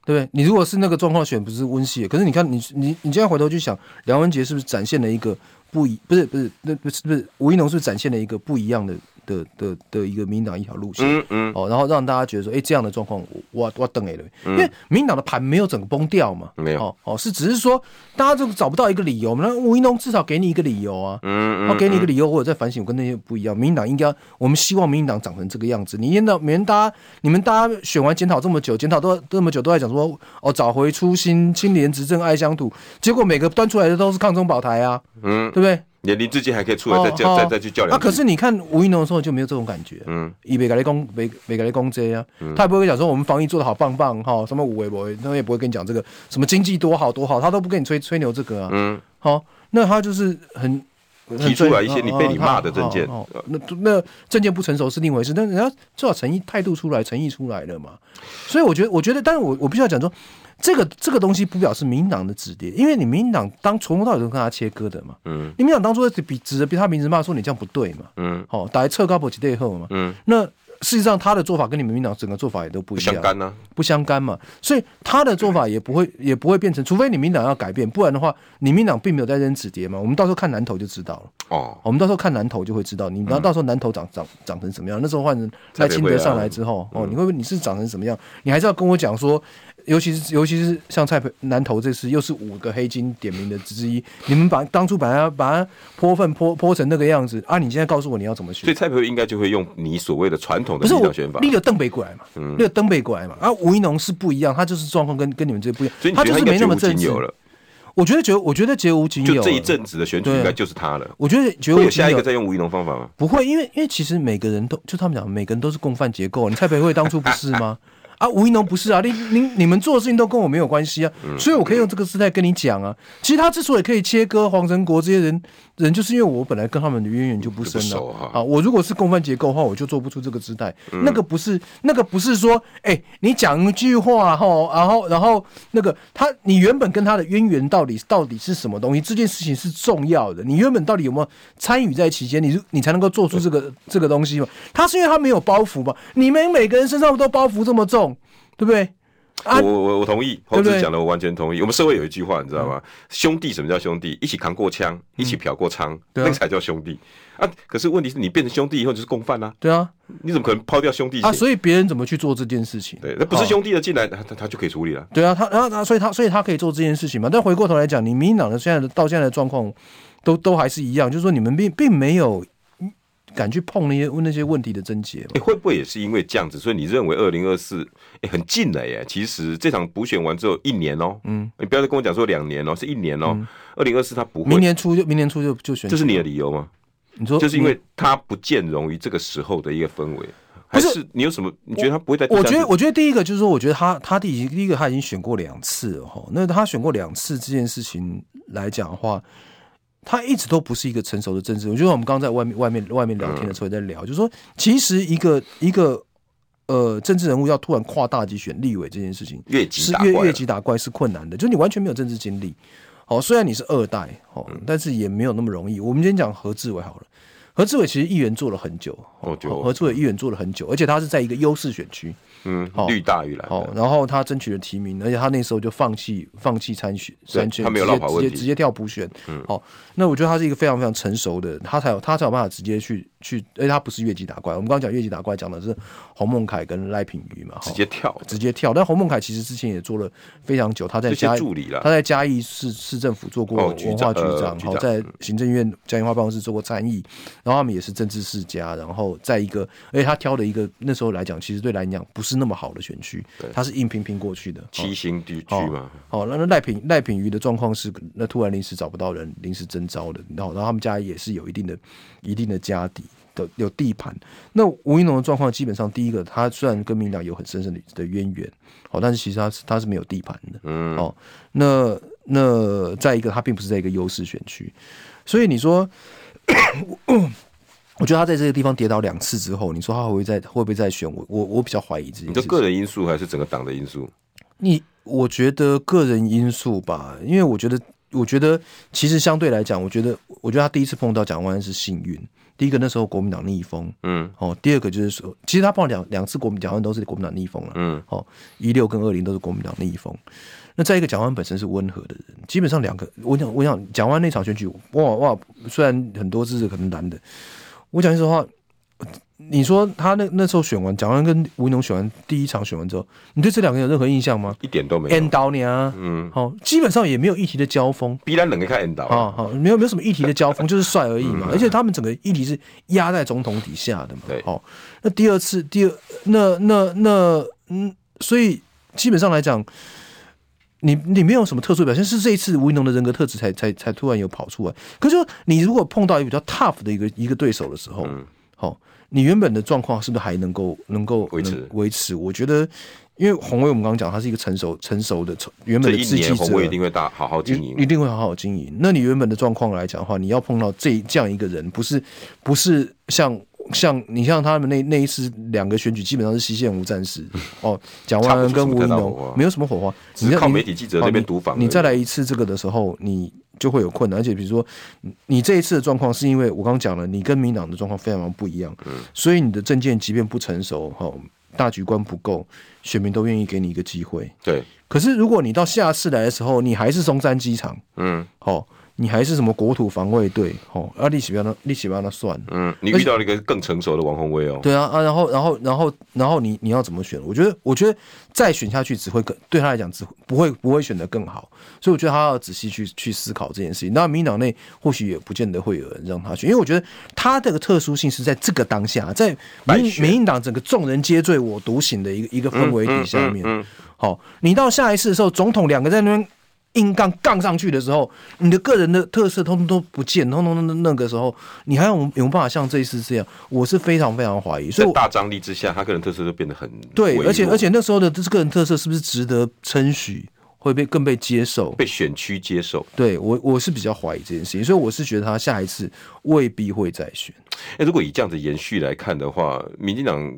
对不对？你如果是那个状况选，不是温系，可是你看你你你现在回头去想，梁文杰是不是展现了一个不一？不是不是，那不是不是吴依农是不是展现了一个不一样的？的的的一个民党一条路线，嗯嗯，哦，然后让大家觉得说，哎，这样的状况，我我等哎了，因为民党的盘没有整个崩掉嘛，没有，哦，是只是说大家就找不到一个理由嘛，那吴一农至少给你一个理由啊，嗯嗯，给你一个理由，或者在反省，我跟那些不一样，民进党应该，我们希望民进党长成这个样子，你见到每人大家，你们大家选完检讨这么久，检讨都这么久都在讲说，哦，找回初心，清廉执政爱乡土，结果每个端出来的都是抗中保台啊，嗯，对不对？连林智坚还可以出来再叫再再去较量。啊，可是你看吴怡农的时候就没有这种感觉。嗯，以北改雷公，北北改立功这样，他也不会讲说我们防疫做的好棒棒哈，什么五维博，他也不会跟你讲这个什么经济多好多好，他都不跟你吹吹牛这个啊。嗯，好，那他就是很提出来一些你被你骂的政见，那那证件不成熟是另一回事，但人家至少诚意态度出来，诚意出来了嘛。所以我觉得，我觉得，但是我我必须要讲说。这个这个东西不表示民党的止跌，因为你民党当从头到尾都跟他切割的嘛。嗯，你民党当初比指着比他名字骂说你这样不对嘛。嗯，好，打来撤高普吉对后嘛。嗯，那事实上他的做法跟你们民党整个做法也都不一样，不相干呢、啊，不相干嘛。所以他的做法也不会也不会变成，除非你民党要改变，不然的话，你民党并没有在扔止跌嘛。我们到时候看南投就知道了。哦，我们到时候看南投就会知道，你然后到时候南投长长长成什么样。那时候换成赖清德上来之后，哦，你会你是长成什么样？你还是要跟我讲说。尤其是尤其是像蔡培南投这次又是五个黑金点名的之一，你们把当初把它把它泼粪泼泼成那个样子啊！你现在告诉我你要怎么选？所以蔡培应该就会用你所谓的传统的选法，不是我立个邓北过来嘛，嗯，立个邓北过来嘛。啊，吴一农是不一样，他就是状况跟跟你们这不一样，所以他就是没那么正直了。我觉得绝我觉得绝无仅有，就这一阵子的选举应该就是他了。我觉得绝无仅有。会有下一个再用吴怡农方法吗？不会，因为因为其实每个人都就他们讲，每个人都是共犯结构。你蔡培会当初不是吗？啊，吴一农不是啊，你你你们做的事情都跟我没有关系啊，嗯、所以我可以用这个姿态跟你讲啊。其实他之所以可以切割黄成国这些人。人就是因为我本来跟他们的渊源就不深了啊，啊！我如果是共犯结构的话，我就做不出这个姿态。嗯、那个不是，那个不是说，哎、欸，你讲一句话哈，然后然后那个他，你原本跟他的渊源到底到底是什么东西？这件事情是重要的。你原本到底有没有参与在其间？你你才能够做出这个这个东西嘛？他是因为他没有包袱嘛？你们每个人身上都包袱这么重，对不对？我我我同意，猴子讲的我完全同意。我们社会有一句话，你知道吗？兄弟，什么叫兄弟？一起扛过枪，一起嫖过娼，那个才叫兄弟啊！可是问题是你变成兄弟以后就是共犯啊。对啊，你怎么可能抛掉兄弟啊？所以别人怎么去做这件事情？对，那不是兄弟的进来，他他就可以处理了。对啊，他然后他所以他所以他可以做这件事情嘛？但回过头来讲，你民进党的现在的到现在的状况，都都还是一样，就是说你们并并没有。敢去碰那些问那些问题的症结，哎，会不会也是因为这样子？所以你认为二零二四哎很近了耶？其实这场补选完之后一年哦，嗯，你不要再跟我讲说两年哦，是一年哦。二零二四他不会，明年初就明年初就就选，这是你的理由吗？你说，就是因为他不见容于这个时候的一个氛围，不是你有什么？你觉得他不会在？我觉得，我觉得第一个就是说，我觉得他他第一第一个他已经选过两次了哈。那他选过两次这件事情来讲的话，他一直都不是一个成熟的政治。我觉得我们刚刚在外面外面外面聊天的时候在聊，就是说，其实一个一个呃政治人物要突然跨大级选立委这件事情，越级是越越级打怪是困难的，就是你完全没有政治经历。好，虽然你是二代，哦，但是也没有那么容易。我们今天讲何志伟好了，何志伟其实议员做了很久，哦，何志伟议员做了很久，而且他是在一个优势选区。嗯，绿大于蓝。好，然后他争取了提名，而且他那时候就放弃放弃参选，参选他没有直接直接跳补选。嗯，好，那我觉得他是一个非常非常成熟的，他才有他才有办法直接去去，而且他不是越级打怪。我们刚刚讲越级打怪，讲的是洪孟凯跟赖品妤嘛，直接跳直接跳。但洪孟凯其实之前也做了非常久，他在嘉义他在嘉义市市政府做过文化局长，好，在行政院嘉义化办公室做过参议，然后他们也是政治世家，然后在一个，而且他挑的一个那时候来讲，其实对来讲不是那么好的选区。他是硬拼拼过去的七星地区嘛？好，那那赖品赖品妤的状况是，那突然临时找不到人，临时征招的，然后然后他们家也是有一定的一定的家底的有地盘。那吴怡农的状况基本上，第一个他虽然跟民党有很深深的的渊源，好，但是其实他是他是没有地盘的，嗯，哦，那那再一个他并不是在一个优势选区，所以你说。我觉得他在这个地方跌倒两次之后，你说他会不会再会不会再选？我我我比较怀疑这件事。你的个人因素还是整个党的因素？你我觉得个人因素吧，因为我觉得我觉得其实相对来讲，我觉得我觉得他第一次碰到蒋万安是幸运。第一个那时候国民党逆风，嗯，哦，第二个就是说，其实他碰到两两次国民蒋万都是国民党逆风了，嗯，哦，一六跟二零都是国民党逆风。那再一个蒋万本身是温和的人，基本上两个，我想我想蒋万那场选举，哇哇，虽然很多支持可能难的。我讲句实话，你说他那那时候选完，蒋万安跟吴怡农选完第一场选完之后，你对这两个人有任何印象吗？一点都没有。N 导你啊，嗯，好，基本上也没有议题的交锋。必然冷个看 N 导啊，好，没有没有什么议题的交锋，就是帅而已嘛。而且他们整个议题是压在总统底下的嘛。对，好，那第二次，第二，那那那，嗯，所以基本上来讲。你你没有什么特殊表现，是这一次吴怡农的人格特质才才才突然有跑出来。可是说你如果碰到一个比较 tough 的一个一个对手的时候，好、嗯，你原本的状况是不是还能够能够维持维持？我觉得，因为鸿薇我们刚刚讲，他是一个成熟成熟的原本的自己一定会大好好经营，一定会好好经营。那你原本的状况来讲的话，你要碰到这这样一个人，不是不是像。像你像他们那那一次两个选举基本上是西线无战事 哦，蒋万安跟吴怡农没有什么火花，只是靠媒体记者那边读访。你再来一次这个的时候，你就会有困难。而且比如说，你这一次的状况是因为我刚刚讲了，你跟民党的状况非常不一样，所以你的政见即便不成熟哈，大局观不够，选民都愿意给你一个机会。对，可是如果你到下次来的时候，你还是松山机场，嗯，好。你还是什么国土防卫队？哦，啊，利息不要那，利息不要那算。嗯，你遇到了一个更成熟的王鸿薇哦。对啊，啊，然后，然后，然后，然后你你要怎么选？我觉得，我觉得再选下去只会更对他来讲只不会不会选得更好。所以我觉得他要仔细去去思考这件事情。那民党内或许也不见得会有人让他选，因为我觉得他这个特殊性是在这个当下，在民民进党整个众人皆醉我独醒的一个一个氛围底下面。嗯，好，你到下一次的时候，总统两个在那边。硬杠杠上去的时候，你的个人的特色通通都不见，通通那那个时候，你还有有办法像这一次这样？我是非常非常怀疑。所以大张力之下，他个人特色就变得很对，而且而且那时候的这个人特色是不是值得称许，会被更被接受，被选区接受？对我我是比较怀疑这件事情，所以我是觉得他下一次未必会再选。哎，如果以这样子延续来看的话，民进党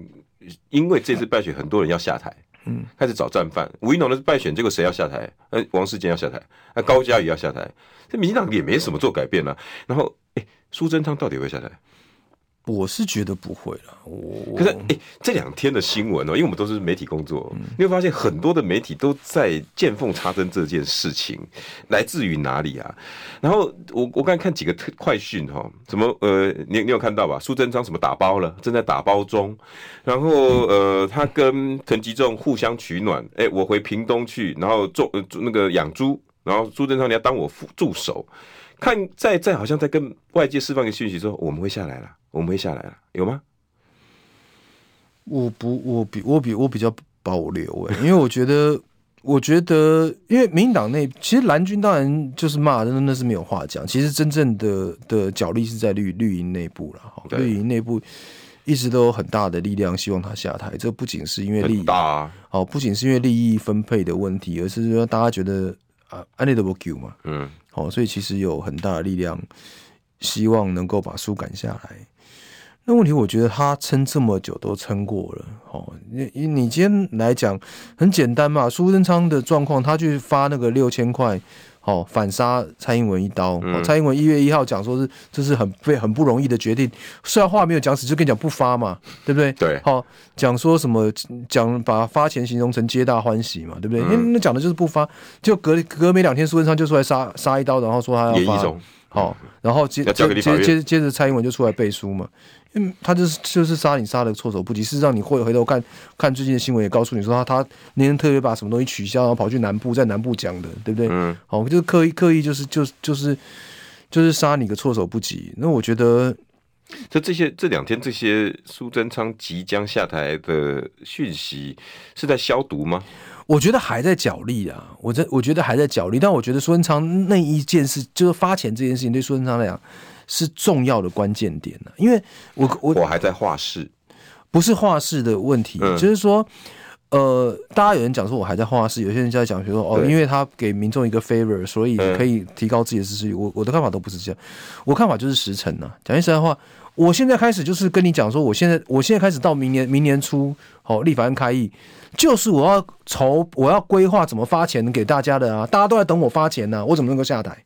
因为这次败选，很多人要下台。嗯，开始找战犯。吴一农的败选，结果谁要下台？呃，王世坚要下台，那高嘉瑜要下台。这民进党也没什么做改变了。然后，哎，苏贞昌到底会下台？我是觉得不会了。我可是，哎，这两天的新闻哦，因为我们都是媒体工作，你会发现很多的媒体都在见缝插针这件事情来自于哪里啊？然后我我刚才看几个特快讯哈，什么呃，你你有看到吧？苏贞昌什么打包了，正在打包中。然后呃，他跟陈吉仲互相取暖，哎，我回屏东去，然后种那个养猪，然后苏贞昌你要当我副助手。看，在在好像在跟外界释放一个讯息，说我们会下来了，我们会下来了，有吗？我不，我比我比我比较保留哎，因为我觉得，我觉得，因为民进党内其实蓝军当然就是骂，真的是没有话讲。其实真正的的角力是在绿绿营内部了，绿营内部一直都有很大的力量希望他下台。这不仅是因为利益大，哦，不仅是因为利益分配的问题，而是说大家觉得啊，安内德不救嘛，嗯，好，所以其实有很大的力量希望能够把书赶下来。那问题，我觉得他撑这么久都撑过了，哦，你你今天来讲很简单嘛，苏贞昌的状况，他去发那个六千块，哦，反杀蔡英文一刀，嗯、蔡英文一月一号讲说是这是很非很不容易的决定，虽然话没有讲死，就跟你讲不发嘛，对不对？对，好讲说什么讲把发钱形容成皆大欢喜嘛，对不对？嗯、那讲的就是不发，就隔隔没两天，苏贞昌就出来杀杀一刀，然后说他要发，好，然后接接接接接着蔡英文就出来背书嘛。嗯，他就是就是杀你杀的措手不及。事实上，你会回头看看最近的新闻，也告诉你说他他那天特别把什么东西取消，然后跑去南部在南部讲的，对不对？嗯，好，就是刻意刻意就是就就是就是杀你个措手不及。那我觉得，就这些这两天这些苏贞昌即将下台的讯息是在消毒吗？我觉得还在角力啊，我在我觉得还在角力。但我觉得苏贞昌那一件事，就是发钱这件事情，对苏贞昌来讲。是重要的关键点呢，因为我我我还在画室，不是画室的问题，嗯、就是说，呃，大家有人讲说我还在画室，有些人就在讲说哦，因为他给民众一个 favor，所以可以提高自己的支持率。我我的看法都不是这样，我看法就是时辰呢。讲句实在话，我现在开始就是跟你讲说，我现在我现在开始到明年明年初，好，立法院开议，就是我要筹，我要规划怎么发钱给大家的啊，大家都在等我发钱呢、啊，我怎么能够下台？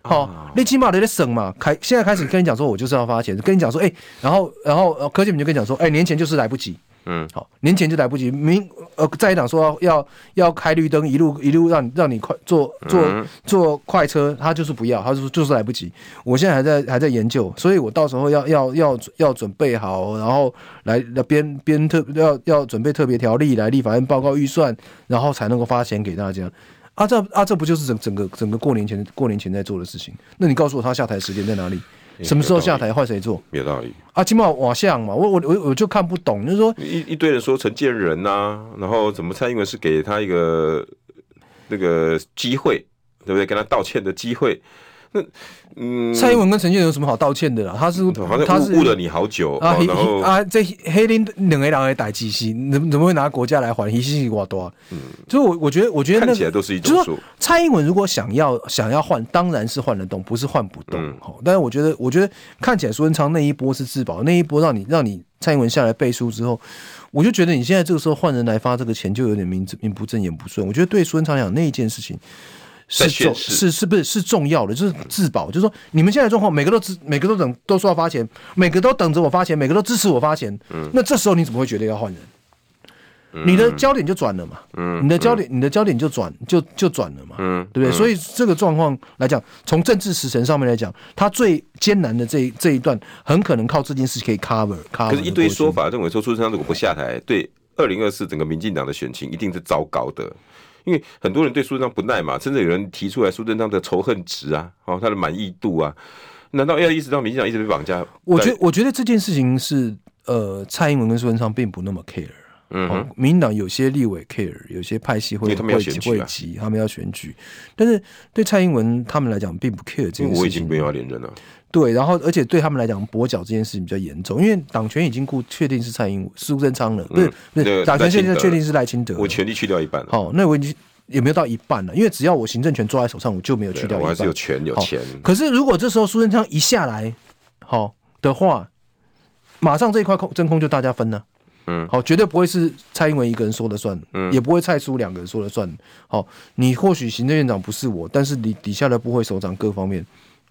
好，你起码得得省嘛。开现在开始跟你讲说，我就是要发钱，跟你讲说，哎、欸，然后然后柯建铭就跟你讲说，哎、欸，年前就是来不及，嗯，好，年前就来不及。明呃，在野党说要要开绿灯，一路一路让让你快坐坐坐快车，他就是不要，他说就是来不及。我现在还在还在研究，所以我到时候要要要要准备好，然后来编编特要要准备特别条例来立法院报告预算，然后才能够发钱给大家。啊这啊这不就是整整个整个过年前过年前在做的事情？那你告诉我他下台时间在哪里？什么时候下台换谁做？有道理啊！起码往像嘛，我我我我就看不懂，就是说一一堆人说陈建仁呐、啊，然后怎么蔡英文是给他一个那个机会，对不对？跟他道歉的机会。那 嗯，蔡英文跟陈建仁有什么好道歉的啦？他是他是误了你好久啊！啊，这黑林两个人的代志是怎怎么会拿国家来还？一西瓜多少？嗯，就我我觉得我觉得那看起来都是一种数。蔡英文如果想要想要换，当然是换得动，不是换不动。好，但是我觉得我觉得看起来苏文昌那一波是自保，那一波让你让你蔡英文下来背书之后，我就觉得你现在这个时候换人来发这个钱，就有点名名不正言不顺。我觉得对苏文昌讲那一件事情。是重是是不是是重要的，就是自保，就是说你们现在状况，每个都支，每个都等，都说要发钱，每个都等着我发钱，每个都支持我发钱。嗯，那这时候你怎么会觉得要换人？嗯、你的焦点就转了嘛。嗯，你的焦点，嗯、你的焦点就转，就就转了嘛。嗯，对不对？所以这个状况来讲，从政治时程上面来讲，他最艰难的这一这一段，很可能靠这件事可以 cover。cover 可是，一堆说法认为说，苏贞昌如果不下台，对二零二四整个民进党的选情一定是糟糕的。因为很多人对苏贞昌不耐嘛，甚至有人提出来苏贞昌的仇恨值啊，哦，他的满意度啊，难道要一直到民进党一直被绑架？我觉得，我觉得这件事情是，呃，蔡英文跟苏贞昌并不那么 care，嗯哼，民进党有些立委 care，有些派系会会会急，他们要选举，但是对蔡英文他们来讲并不 care 这件事情。我已经没有要连任了。对，然后而且对他们来讲，跛脚这件事情比较严重，因为党权已经固确定是蔡英文、苏贞昌了，对、嗯，不是党权现在确定是赖清德，我权力去掉一半了。好，那我已经也没有到一半了，因为只要我行政权抓在手上，我就没有去掉一半。我还是有权有钱。可是如果这时候苏贞昌一下来，好的话，马上这一块空真空就大家分了。嗯，好，绝对不会是蔡英文一个人说了算，嗯，也不会蔡苏两个人说了算。好，你或许行政院长不是我，但是你底下的部会首长各方面。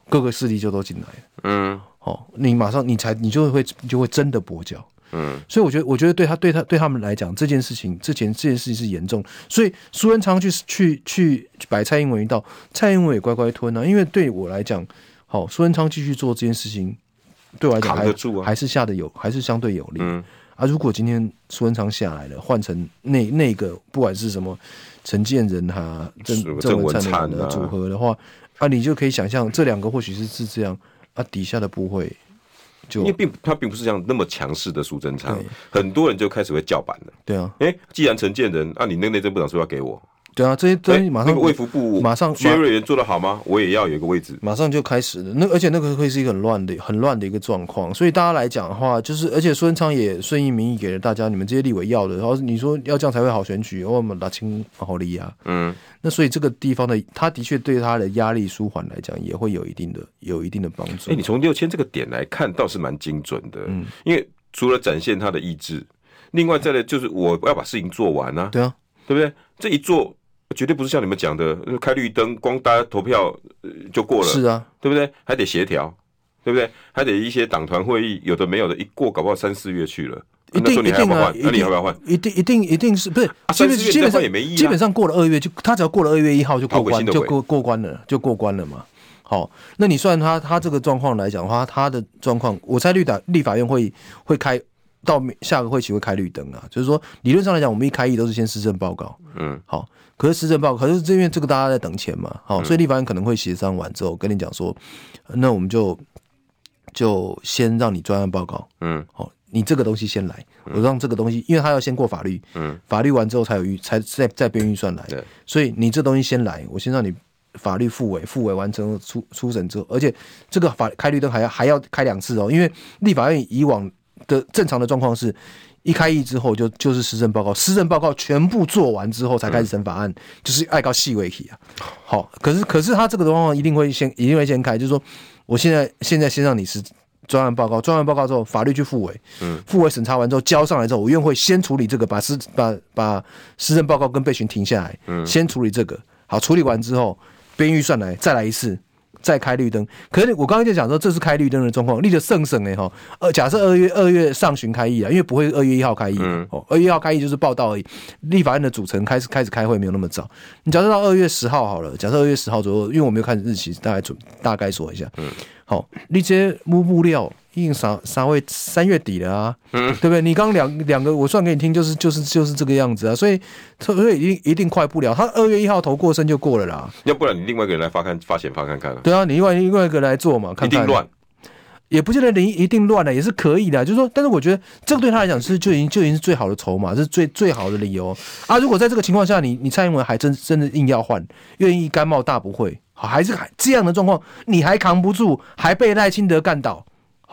各个势力就都进来了，嗯，好，你马上你才你就会就会真的跛脚，嗯，所以我觉得我觉得对他对他对他们来讲这件事情之前这件事情是严重，所以苏文昌去去去摆蔡英文一道，蔡英文也乖乖吞啊，因为对我来讲，好，苏文昌继续做这件事情，对我来讲还还是下的有还是相对有利，嗯，啊，如果今天苏文昌下来了，换成那那个不管是什么陈建仁哈郑郑文灿的组合的话。啊，你就可以想象，这两个或许是是这样啊，底下的不会就因为并他并不是这样那么强势的苏贞昌，很多人就开始会叫板了。对啊，哎，既然陈建仁啊，你那个内政部长说要给我，对啊，这些东西马上、欸、那个卫福部马上薛瑞元做的好吗？我也要有一个位置，马上就开始了。那而且那个会是一个很乱的、很乱的一个状况。所以大家来讲的话，就是而且苏贞昌也顺应民意给了大家，你们这些立委要的，然后你说要这样才会好选举，我们拉清好利啊。嗯，那所以这个地方的，他的确对他的压力舒缓来讲，也会有一定的、有一定的帮助。哎、欸，你从六千这个点来看，倒是蛮精准的。嗯，因为除了展现他的意志，另外再来就是我要把事情做完啊。对啊，对不对？这一做。绝对不是像你们讲的开绿灯，光大家投票就过了。是啊，对不对？还得协调，对不对？还得一些党团会议，有的没有的，一过搞不好三四月去了。一定一定啊！那你要不要换？一定一定一定是不是？基本基本上也没意义。基本上过了二月就他只要过了二月一号就过关就过过关了就过关了嘛。好，那你算他他这个状况来讲的话，他的状况，我猜立法立法院会会开到下个会期会开绿灯啊。就是说理论上来讲，我们一开议都是先施政报告。嗯，好。可是施政报告，可是这边这个大家在等钱嘛，好，所以立法院可能会协商完之后跟你讲说，那我们就就先让你专案报告，嗯，好，你这个东西先来，我让这个东西，因为他要先过法律，嗯，法律完之后才有预，才再再编预算来，对，所以你这东西先来，我先让你法律复委，复委完成初初审之后，而且这个法开绿灯还要还要开两次哦，因为立法院以往的正常的状况是。一开议之后就就是施政报告，施政报告全部做完之后才开始审法案，嗯、就是爱告细微题啊。好，可是可是他这个的话一定会先一定会先开，就是说我现在现在先让你是专案报告，专案报告之后法律去复委，嗯，复委审查完之后交上来之后，我院会先处理这个，把施把把施政报告跟备询停下来，嗯，先处理这个，好，处理完之后编预算来再来一次。再开绿灯，可是我刚刚就讲说这是开绿灯的状况，立的圣省哎哈，呃，假设二月二月上旬开议啊，因为不会二月一号开议，哦、嗯，二月一号开议就是报道而已，立法院的组成开始开始开会没有那么早，你假设到二月十号好了，假设二月十号左右，因为我没有看日期，大概准大概说一下，嗯，好，你这些木布料。已经三三月三月底了啊，嗯，对不对？你刚两两个我算给你听，就是就是就是这个样子啊，所以所以一定一定快不了。他二月一号投过身就过了啦，要不然你另外一个人来发看发钱发看看啊。对啊，你另外另外一个来做嘛，看看。一定乱，也不见得你一定乱了，也是可以的。就是说，但是我觉得这个对他来讲是就已经就已经是最好的筹码，是最最好的理由啊。如果在这个情况下，你你蔡英文还真真的硬要换，愿意甘冒大不讳，还是还这样的状况，你还扛不住，还被赖清德干倒。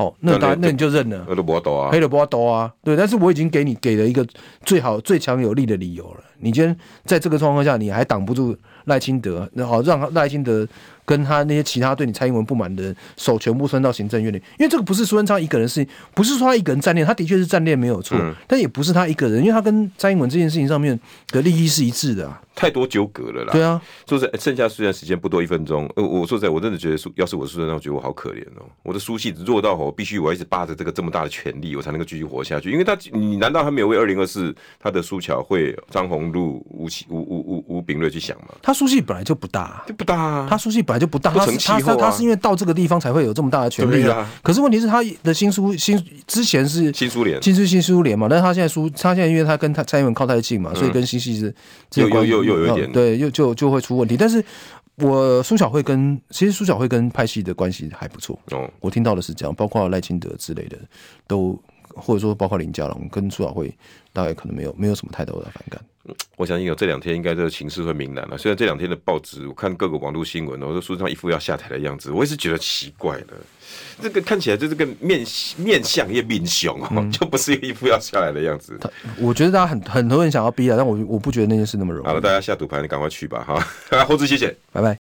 哦，那当然，那你就认了。黑的不多啊，黑的不多啊，对。但是我已经给你给了一个最好、最强有力的理由了。你今天在这个状况下，你还挡不住赖清德，那好让赖清德。跟他那些其他对你蔡英文不满的人手全部伸到行政院里，因为这个不是苏贞昌一个人事情，不是说他一个人战略，他的确是战略没有错，嗯、但也不是他一个人，因为他跟蔡英文这件事情上面的利益是一致的啊，太多纠葛了啦。对啊，说实在，剩下虽然时间不多一分钟，呃，我说实在，我真的觉得苏，要是我苏贞昌，我觉得我好可怜哦，我的书系弱到我必须我一直霸着这个这么大的权力，我才能够继续活下去，因为他，你难道他没有为二零二四他的苏巧慧、张宏禄、吴起、吴吴吴吴秉叡去想吗？他书系本来就不大，就不大啊，他书系本来就不大，不成气。他他是因为到这个地方才会有这么大的权力啊。可是问题是他的新书新之前是新苏联，新苏新苏联嘛。但是他现在书，他现在因为他跟他蔡英文靠太近嘛，所以跟新系是又又又又有一点对，又就就会出问题。但是我苏小慧跟其实苏小慧跟派系的关系还不错哦。我听到的是这样，包括赖清德之类的都，或者说包括林佳龙跟苏小慧，大概可能没有没有什么太多的反感。我相信有这两天应该这个情势会明朗了。虽然这两天的报纸，我看各个网络新闻，我说苏贞昌一副要下台的样子，我也是觉得奇怪的。这个看起来就是个面面相也面凶啊，就不是一副要下来的样子。我觉得大家很很多人想要逼啊，但我我不觉得那件事那么容易。好了，大家下赌盘，你赶快去吧哈。好，猴子谢谢，拜拜。